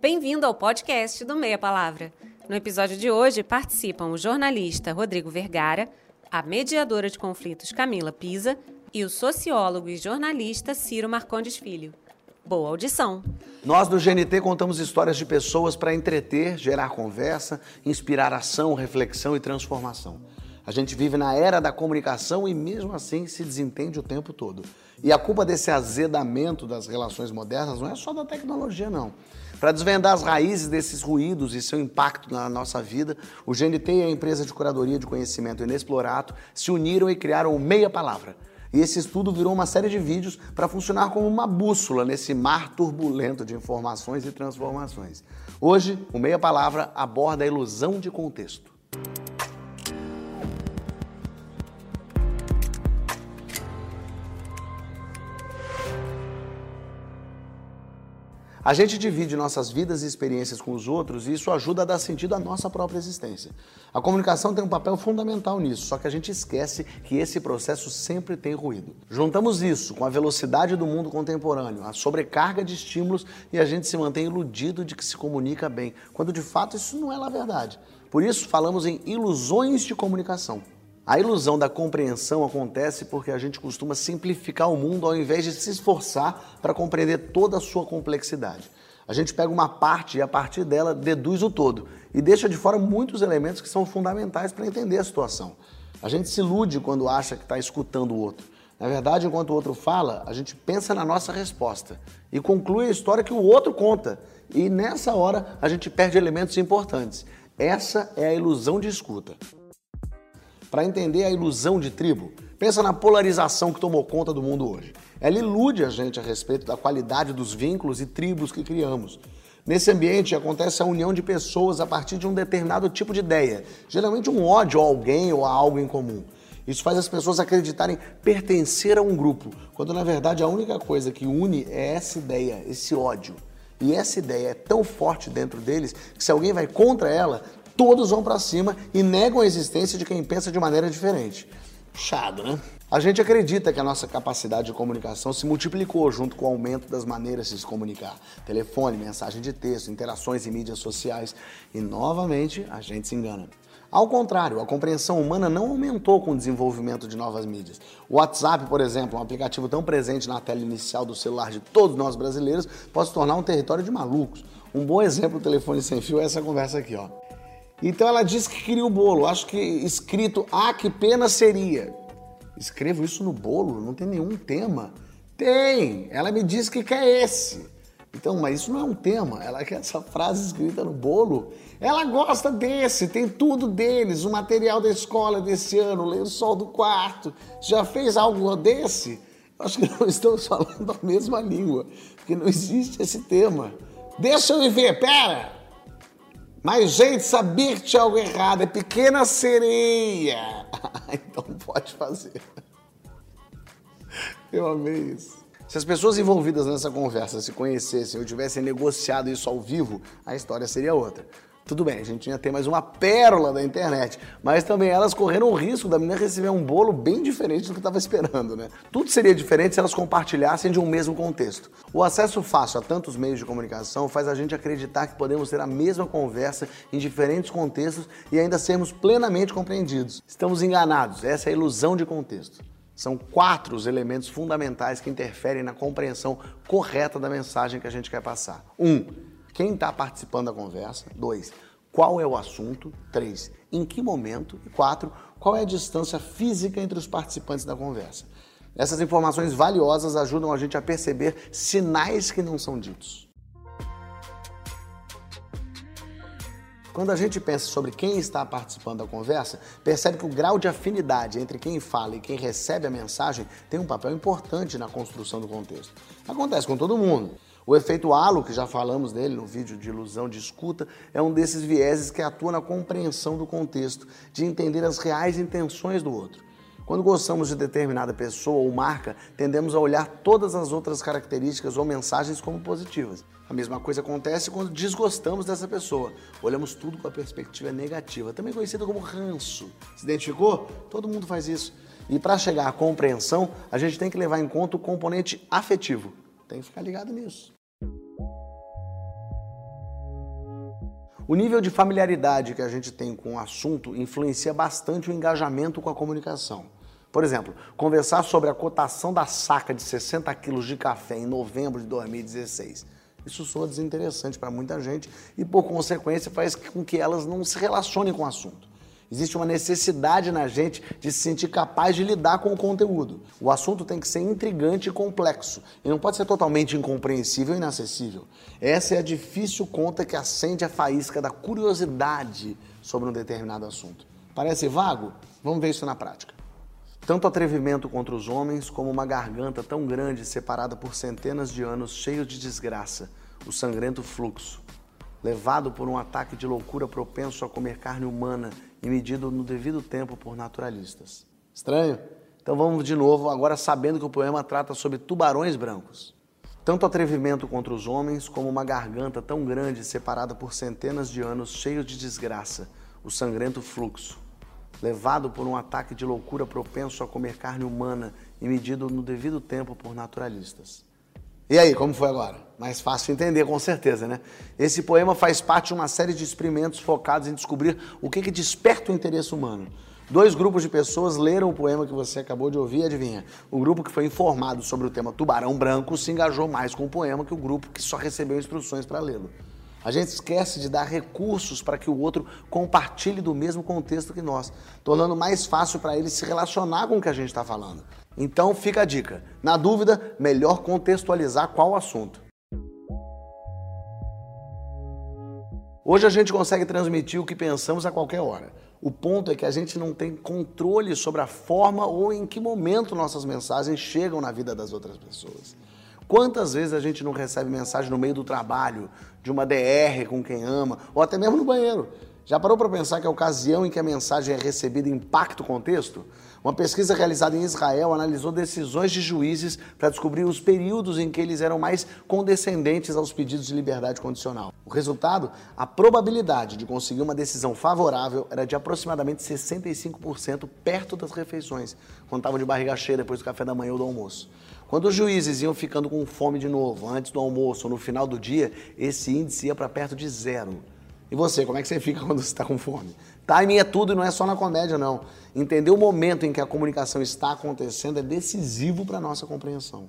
Bem-vindo ao podcast do Meia Palavra. No episódio de hoje participam o jornalista Rodrigo Vergara, a mediadora de conflitos Camila Pisa e o sociólogo e jornalista Ciro Marcondes Filho. Boa audição! Nós do GNT contamos histórias de pessoas para entreter, gerar conversa, inspirar ação, reflexão e transformação. A gente vive na era da comunicação e mesmo assim se desentende o tempo todo. E a culpa desse azedamento das relações modernas não é só da tecnologia, não. Para desvendar as raízes desses ruídos e seu impacto na nossa vida, o GNT e a empresa de curadoria de conhecimento Inexplorato se uniram e criaram o Meia Palavra. E esse estudo virou uma série de vídeos para funcionar como uma bússola nesse mar turbulento de informações e transformações. Hoje, o Meia Palavra aborda a ilusão de contexto. A gente divide nossas vidas e experiências com os outros e isso ajuda a dar sentido à nossa própria existência. A comunicação tem um papel fundamental nisso, só que a gente esquece que esse processo sempre tem ruído. Juntamos isso com a velocidade do mundo contemporâneo, a sobrecarga de estímulos e a gente se mantém iludido de que se comunica bem, quando de fato isso não é a verdade. Por isso falamos em ilusões de comunicação. A ilusão da compreensão acontece porque a gente costuma simplificar o mundo ao invés de se esforçar para compreender toda a sua complexidade. A gente pega uma parte e a partir dela deduz o todo e deixa de fora muitos elementos que são fundamentais para entender a situação. A gente se ilude quando acha que está escutando o outro. Na verdade, enquanto o outro fala, a gente pensa na nossa resposta e conclui a história que o outro conta. E nessa hora a gente perde elementos importantes. Essa é a ilusão de escuta para entender a ilusão de tribo. Pensa na polarização que tomou conta do mundo hoje. Ela ilude a gente a respeito da qualidade dos vínculos e tribos que criamos. Nesse ambiente acontece a união de pessoas a partir de um determinado tipo de ideia, geralmente um ódio a alguém ou a algo em comum. Isso faz as pessoas acreditarem pertencer a um grupo, quando na verdade a única coisa que une é essa ideia, esse ódio. E essa ideia é tão forte dentro deles que se alguém vai contra ela, todos vão para cima e negam a existência de quem pensa de maneira diferente. Puxado, né? A gente acredita que a nossa capacidade de comunicação se multiplicou junto com o aumento das maneiras de se comunicar. Telefone, mensagem de texto, interações em mídias sociais. E novamente a gente se engana. Ao contrário, a compreensão humana não aumentou com o desenvolvimento de novas mídias. O WhatsApp, por exemplo, um aplicativo tão presente na tela inicial do celular de todos nós brasileiros, pode se tornar um território de malucos. Um bom exemplo do telefone sem fio é essa conversa aqui, ó. Então ela disse que queria o bolo. Acho que escrito Ah, que pena seria. Escrevo isso no bolo? Não tem nenhum tema. Tem! Ela me disse que quer esse. Então, mas isso não é um tema. Ela quer essa frase escrita no bolo. Ela gosta desse, tem tudo deles, o material da escola desse ano, o lençol do quarto. Já fez algo desse? Acho que não estamos falando a mesma língua, porque não existe esse tema. Deixa eu ver, pera! Mas, gente, sabia que tinha algo errado. É pequena sereia. então pode fazer. Eu amei isso. Se as pessoas envolvidas nessa conversa se conhecessem ou tivessem negociado isso ao vivo, a história seria outra. Tudo bem, a gente ia ter mais uma pérola da internet, mas também elas correram o risco da menina receber um bolo bem diferente do que estava esperando, né? Tudo seria diferente se elas compartilhassem de um mesmo contexto. O acesso fácil a tantos meios de comunicação faz a gente acreditar que podemos ter a mesma conversa em diferentes contextos e ainda sermos plenamente compreendidos. Estamos enganados, essa é a ilusão de contexto. São quatro os elementos fundamentais que interferem na compreensão correta da mensagem que a gente quer passar. Um, quem está participando da conversa. Dois, qual é o assunto. Três, em que momento. E quatro, qual é a distância física entre os participantes da conversa. Essas informações valiosas ajudam a gente a perceber sinais que não são ditos. Quando a gente pensa sobre quem está participando da conversa, percebe que o grau de afinidade entre quem fala e quem recebe a mensagem tem um papel importante na construção do contexto. Acontece com todo mundo. O efeito halo, que já falamos dele no vídeo de ilusão de escuta, é um desses vieses que atua na compreensão do contexto, de entender as reais intenções do outro. Quando gostamos de determinada pessoa ou marca, tendemos a olhar todas as outras características ou mensagens como positivas. A mesma coisa acontece quando desgostamos dessa pessoa. Olhamos tudo com a perspectiva negativa, também conhecida como ranço. Se identificou? Todo mundo faz isso. E para chegar à compreensão, a gente tem que levar em conta o componente afetivo. Tem que ficar ligado nisso. O nível de familiaridade que a gente tem com o assunto influencia bastante o engajamento com a comunicação. Por exemplo, conversar sobre a cotação da saca de 60 quilos de café em novembro de 2016. Isso soa desinteressante para muita gente e, por consequência, faz com que elas não se relacionem com o assunto. Existe uma necessidade na gente de se sentir capaz de lidar com o conteúdo. O assunto tem que ser intrigante e complexo e não pode ser totalmente incompreensível e inacessível. Essa é a difícil conta que acende a faísca da curiosidade sobre um determinado assunto. Parece vago? Vamos ver isso na prática. Tanto atrevimento contra os homens, como uma garganta tão grande separada por centenas de anos cheio de desgraça, o sangrento fluxo, levado por um ataque de loucura propenso a comer carne humana e medido no devido tempo por naturalistas. Estranho? Então vamos de novo, agora sabendo que o poema trata sobre tubarões brancos. Tanto atrevimento contra os homens, como uma garganta tão grande separada por centenas de anos cheio de desgraça, o sangrento fluxo, levado por um ataque de loucura propenso a comer carne humana e medido no devido tempo por naturalistas. E aí, como foi agora? Mais fácil de entender, com certeza, né? Esse poema faz parte de uma série de experimentos focados em descobrir o que, que desperta o interesse humano. Dois grupos de pessoas leram o poema que você acabou de ouvir e adivinha. O grupo que foi informado sobre o tema tubarão branco se engajou mais com o poema que o grupo que só recebeu instruções para lê-lo. A gente esquece de dar recursos para que o outro compartilhe do mesmo contexto que nós, tornando mais fácil para ele se relacionar com o que a gente está falando. Então fica a dica. Na dúvida, melhor contextualizar qual assunto. Hoje a gente consegue transmitir o que pensamos a qualquer hora. O ponto é que a gente não tem controle sobre a forma ou em que momento nossas mensagens chegam na vida das outras pessoas. Quantas vezes a gente não recebe mensagem no meio do trabalho, de uma DR com quem ama, ou até mesmo no banheiro? Já parou para pensar que a ocasião em que a mensagem é recebida impacta o contexto? Uma pesquisa realizada em Israel analisou decisões de juízes para descobrir os períodos em que eles eram mais condescendentes aos pedidos de liberdade condicional. O resultado, a probabilidade de conseguir uma decisão favorável era de aproximadamente 65% perto das refeições, quando estavam de barriga cheia depois do café da manhã ou do almoço. Quando os juízes iam ficando com fome de novo, antes do almoço ou no final do dia, esse índice ia para perto de zero. E você, como é que você fica quando está com fome? Timing é tudo e não é só na comédia, não. Entender o momento em que a comunicação está acontecendo é decisivo para a nossa compreensão.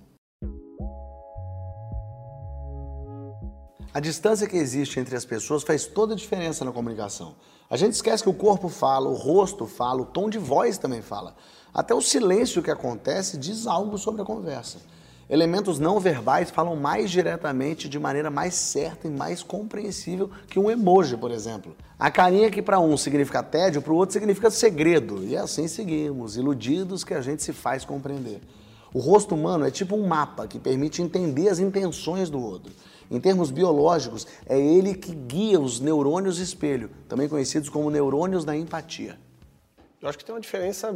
A distância que existe entre as pessoas faz toda a diferença na comunicação. A gente esquece que o corpo fala, o rosto fala, o tom de voz também fala. Até o silêncio que acontece diz algo sobre a conversa. Elementos não verbais falam mais diretamente, de maneira mais certa e mais compreensível que um emoji, por exemplo. A carinha que para um significa tédio, para o outro significa segredo. E assim seguimos, iludidos que a gente se faz compreender. O rosto humano é tipo um mapa que permite entender as intenções do outro. Em termos biológicos, é ele que guia os neurônios espelho, também conhecidos como neurônios da empatia. Eu acho que tem uma diferença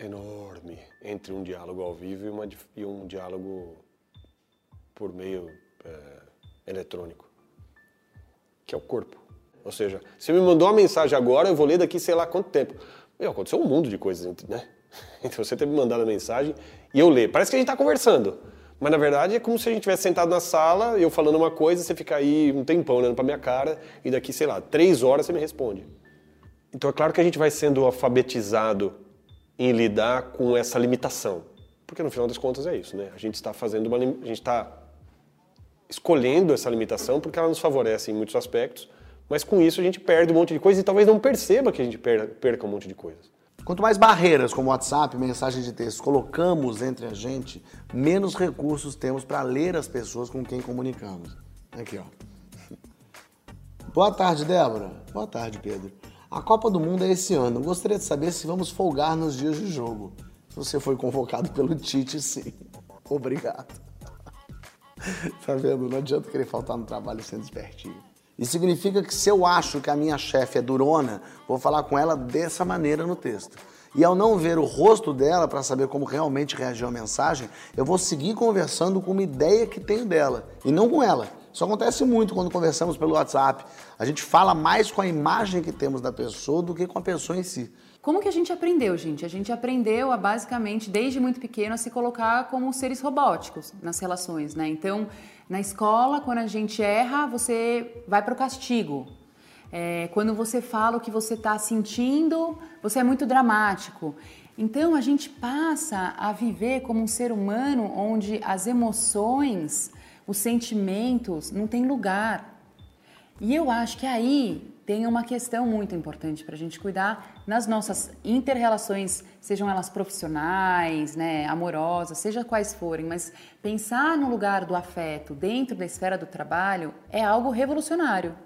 enorme entre um diálogo ao vivo e, uma, e um diálogo por meio é, eletrônico, que é o corpo. Ou seja, você me mandou uma mensagem agora, eu vou ler daqui sei lá quanto tempo. Meu, aconteceu um mundo de coisas, né? Então você ter me mandado a mensagem e eu ler. Parece que a gente está conversando. Mas na verdade é como se a gente tivesse sentado na sala, eu falando uma coisa, você fica aí um tempão olhando para minha cara e daqui, sei lá, três horas você me responde. Então é claro que a gente vai sendo alfabetizado em lidar com essa limitação. Porque no final das contas é isso, né? A gente está fazendo uma. A gente está escolhendo essa limitação porque ela nos favorece em muitos aspectos, mas com isso a gente perde um monte de coisa e talvez não perceba que a gente perca um monte de coisas. Quanto mais barreiras como WhatsApp, mensagem de texto colocamos entre a gente, menos recursos temos para ler as pessoas com quem comunicamos. Aqui, ó. Boa tarde, Débora. Boa tarde, Pedro. A Copa do Mundo é esse ano. Gostaria de saber se vamos folgar nos dias de jogo. Se você foi convocado pelo Tite, sim. Obrigado. tá vendo? Não adianta querer faltar no trabalho sendo espertinho. Isso significa que se eu acho que a minha chefe é durona, vou falar com ela dessa maneira no texto. E ao não ver o rosto dela para saber como realmente reagiu à mensagem, eu vou seguir conversando com uma ideia que tenho dela e não com ela. Isso acontece muito quando conversamos pelo WhatsApp. A gente fala mais com a imagem que temos da pessoa do que com a pessoa em si. Como que a gente aprendeu, gente? A gente aprendeu a basicamente, desde muito pequeno, a se colocar como seres robóticos nas relações, né? Então, na escola, quando a gente erra, você vai para o castigo. É, quando você fala o que você está sentindo, você é muito dramático. Então a gente passa a viver como um ser humano onde as emoções, os sentimentos não têm lugar. E eu acho que aí tem uma questão muito importante para a gente cuidar nas nossas interrelações, sejam elas profissionais, né, amorosas, seja quais forem, mas pensar no lugar do afeto dentro da esfera do trabalho é algo revolucionário,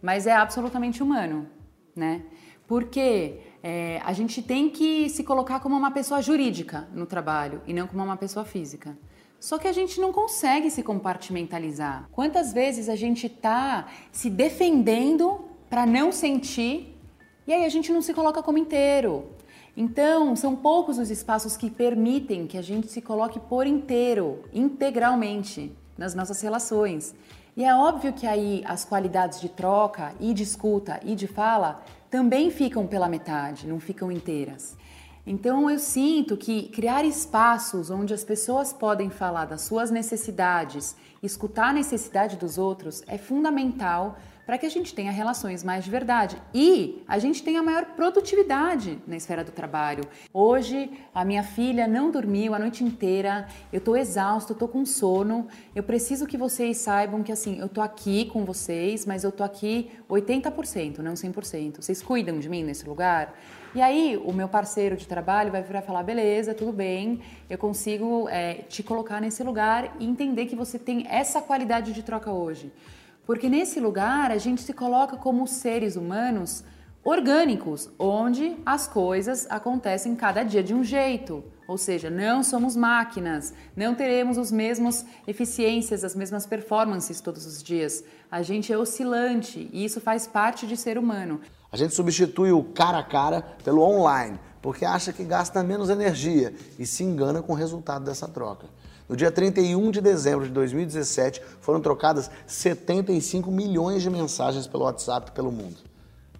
mas é absolutamente humano, né? Porque é, a gente tem que se colocar como uma pessoa jurídica no trabalho e não como uma pessoa física. Só que a gente não consegue se compartimentalizar. Quantas vezes a gente está se defendendo para não sentir e aí a gente não se coloca como inteiro. Então, são poucos os espaços que permitem que a gente se coloque por inteiro, integralmente, nas nossas relações. E é óbvio que aí as qualidades de troca e de escuta e de fala também ficam pela metade, não ficam inteiras. Então eu sinto que criar espaços onde as pessoas podem falar das suas necessidades, escutar a necessidade dos outros é fundamental para que a gente tenha relações mais de verdade e a gente tenha maior produtividade na esfera do trabalho. Hoje a minha filha não dormiu a noite inteira, eu estou exausto, estou com sono. Eu preciso que vocês saibam que assim, eu estou aqui com vocês, mas eu estou aqui 80%, não 100%. Vocês cuidam de mim nesse lugar? E aí, o meu parceiro de trabalho vai virar falar: beleza, tudo bem, eu consigo é, te colocar nesse lugar e entender que você tem essa qualidade de troca hoje. Porque nesse lugar a gente se coloca como seres humanos orgânicos, onde as coisas acontecem cada dia de um jeito. Ou seja, não somos máquinas, não teremos as mesmas eficiências, as mesmas performances todos os dias. A gente é oscilante e isso faz parte de ser humano. A gente substitui o cara a cara pelo online, porque acha que gasta menos energia e se engana com o resultado dessa troca. No dia 31 de dezembro de 2017, foram trocadas 75 milhões de mensagens pelo WhatsApp pelo mundo.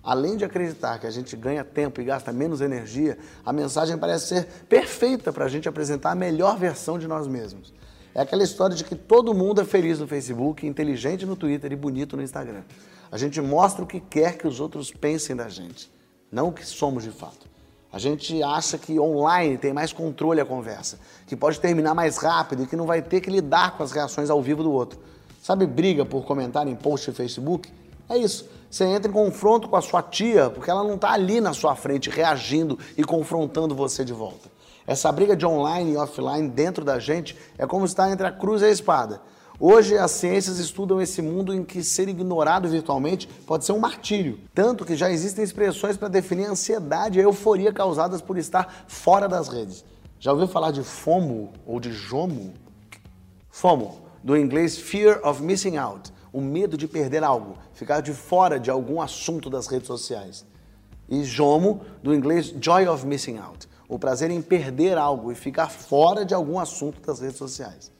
Além de acreditar que a gente ganha tempo e gasta menos energia, a mensagem parece ser perfeita para a gente apresentar a melhor versão de nós mesmos. É aquela história de que todo mundo é feliz no Facebook, inteligente no Twitter e bonito no Instagram. A gente mostra o que quer que os outros pensem da gente, não o que somos de fato. A gente acha que online tem mais controle a conversa, que pode terminar mais rápido e que não vai ter que lidar com as reações ao vivo do outro. Sabe briga por comentar em post de Facebook? É isso. Você entra em confronto com a sua tia porque ela não está ali na sua frente reagindo e confrontando você de volta. Essa briga de online e offline dentro da gente é como estar entre a cruz e a espada. Hoje as ciências estudam esse mundo em que ser ignorado virtualmente pode ser um martírio. Tanto que já existem expressões para definir a ansiedade e a euforia causadas por estar fora das redes. Já ouviu falar de FOMO ou de JOMO? FOMO, do inglês Fear of Missing Out, o medo de perder algo, ficar de fora de algum assunto das redes sociais. E JOMO, do inglês Joy of Missing Out, o prazer em perder algo e ficar fora de algum assunto das redes sociais.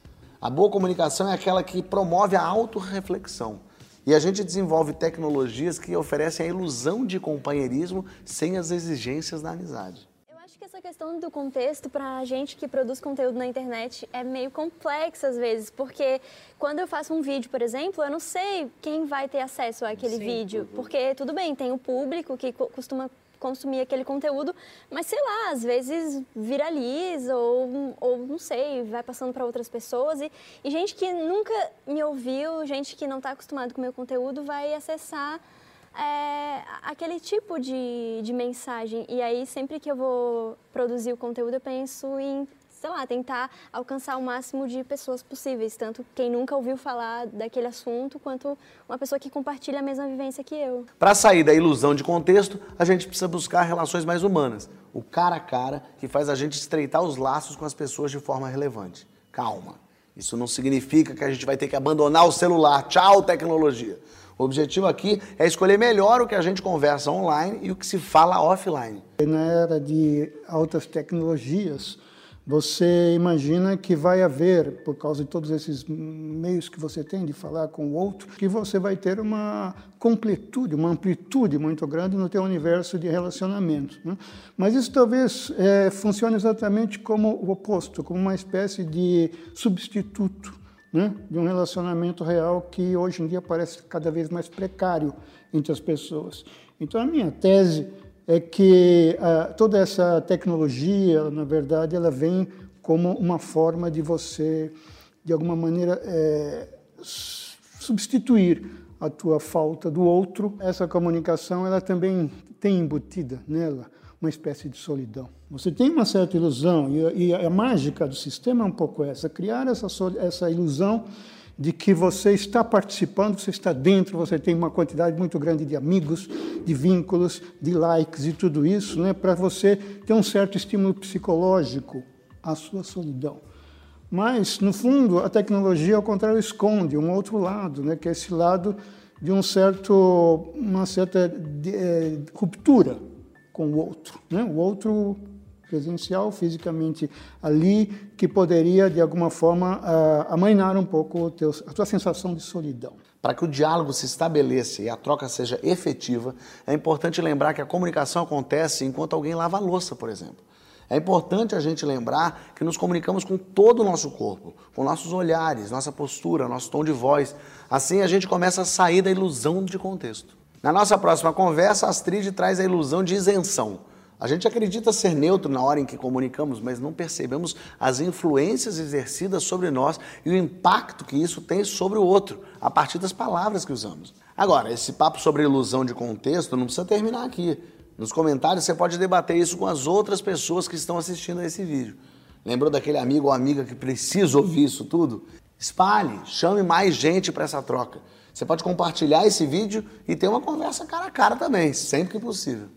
A boa comunicação é aquela que promove a autorreflexão. E a gente desenvolve tecnologias que oferecem a ilusão de companheirismo sem as exigências da amizade. Eu acho que essa questão do contexto para a gente que produz conteúdo na internet é meio complexa às vezes, porque quando eu faço um vídeo, por exemplo, eu não sei quem vai ter acesso àquele Sim, vídeo, porque tudo bem, tem o público que costuma consumir aquele conteúdo, mas sei lá, às vezes viraliza ou, ou não sei, vai passando para outras pessoas e, e gente que nunca me ouviu, gente que não está acostumado com o meu conteúdo vai acessar é, aquele tipo de, de mensagem. E aí, sempre que eu vou produzir o conteúdo, eu penso em sei lá, tentar alcançar o máximo de pessoas possíveis, tanto quem nunca ouviu falar daquele assunto, quanto uma pessoa que compartilha a mesma vivência que eu. Para sair da ilusão de contexto, a gente precisa buscar relações mais humanas, o cara a cara que faz a gente estreitar os laços com as pessoas de forma relevante. Calma. Isso não significa que a gente vai ter que abandonar o celular. Tchau, tecnologia. O objetivo aqui é escolher melhor o que a gente conversa online e o que se fala offline. Na era de altas tecnologias, você imagina que vai haver, por causa de todos esses meios que você tem de falar com o outro, que você vai ter uma completude, uma amplitude muito grande no teu universo de relacionamento. Né? Mas isso talvez é, funcione exatamente como o oposto, como uma espécie de substituto né, de um relacionamento real que hoje em dia parece cada vez mais precário entre as pessoas. Então, a minha tese é que uh, toda essa tecnologia, na verdade, ela vem como uma forma de você, de alguma maneira, é, substituir a tua falta do outro. Essa comunicação, ela também tem embutida nela uma espécie de solidão. Você tem uma certa ilusão, e a, mágica do sistema é um pouco essa, criar essa, essa ilusão de que você está participando, você está dentro, você tem uma quantidade muito grande de amigos, de vínculos, de likes e tudo isso, né, para você ter um certo estímulo psicológico à sua solidão. Mas, no fundo, a tecnologia, ao contrário, esconde um outro lado, né, que é esse lado de um certo, uma certa de, é, ruptura com o outro. Né? O outro presencial, fisicamente ali, que poderia, de alguma forma, uh, amainar um pouco teu, a tua sensação de solidão. Para que o diálogo se estabeleça e a troca seja efetiva, é importante lembrar que a comunicação acontece enquanto alguém lava a louça, por exemplo. É importante a gente lembrar que nos comunicamos com todo o nosso corpo, com nossos olhares, nossa postura, nosso tom de voz. Assim a gente começa a sair da ilusão de contexto. Na nossa próxima conversa, a Astrid traz a ilusão de isenção a gente acredita ser neutro na hora em que comunicamos, mas não percebemos as influências exercidas sobre nós e o impacto que isso tem sobre o outro, a partir das palavras que usamos. Agora, esse papo sobre ilusão de contexto não precisa terminar aqui. Nos comentários você pode debater isso com as outras pessoas que estão assistindo a esse vídeo. Lembrou daquele amigo ou amiga que precisa ouvir isso tudo? Espalhe, chame mais gente para essa troca. Você pode compartilhar esse vídeo e ter uma conversa cara a cara também, sempre que possível.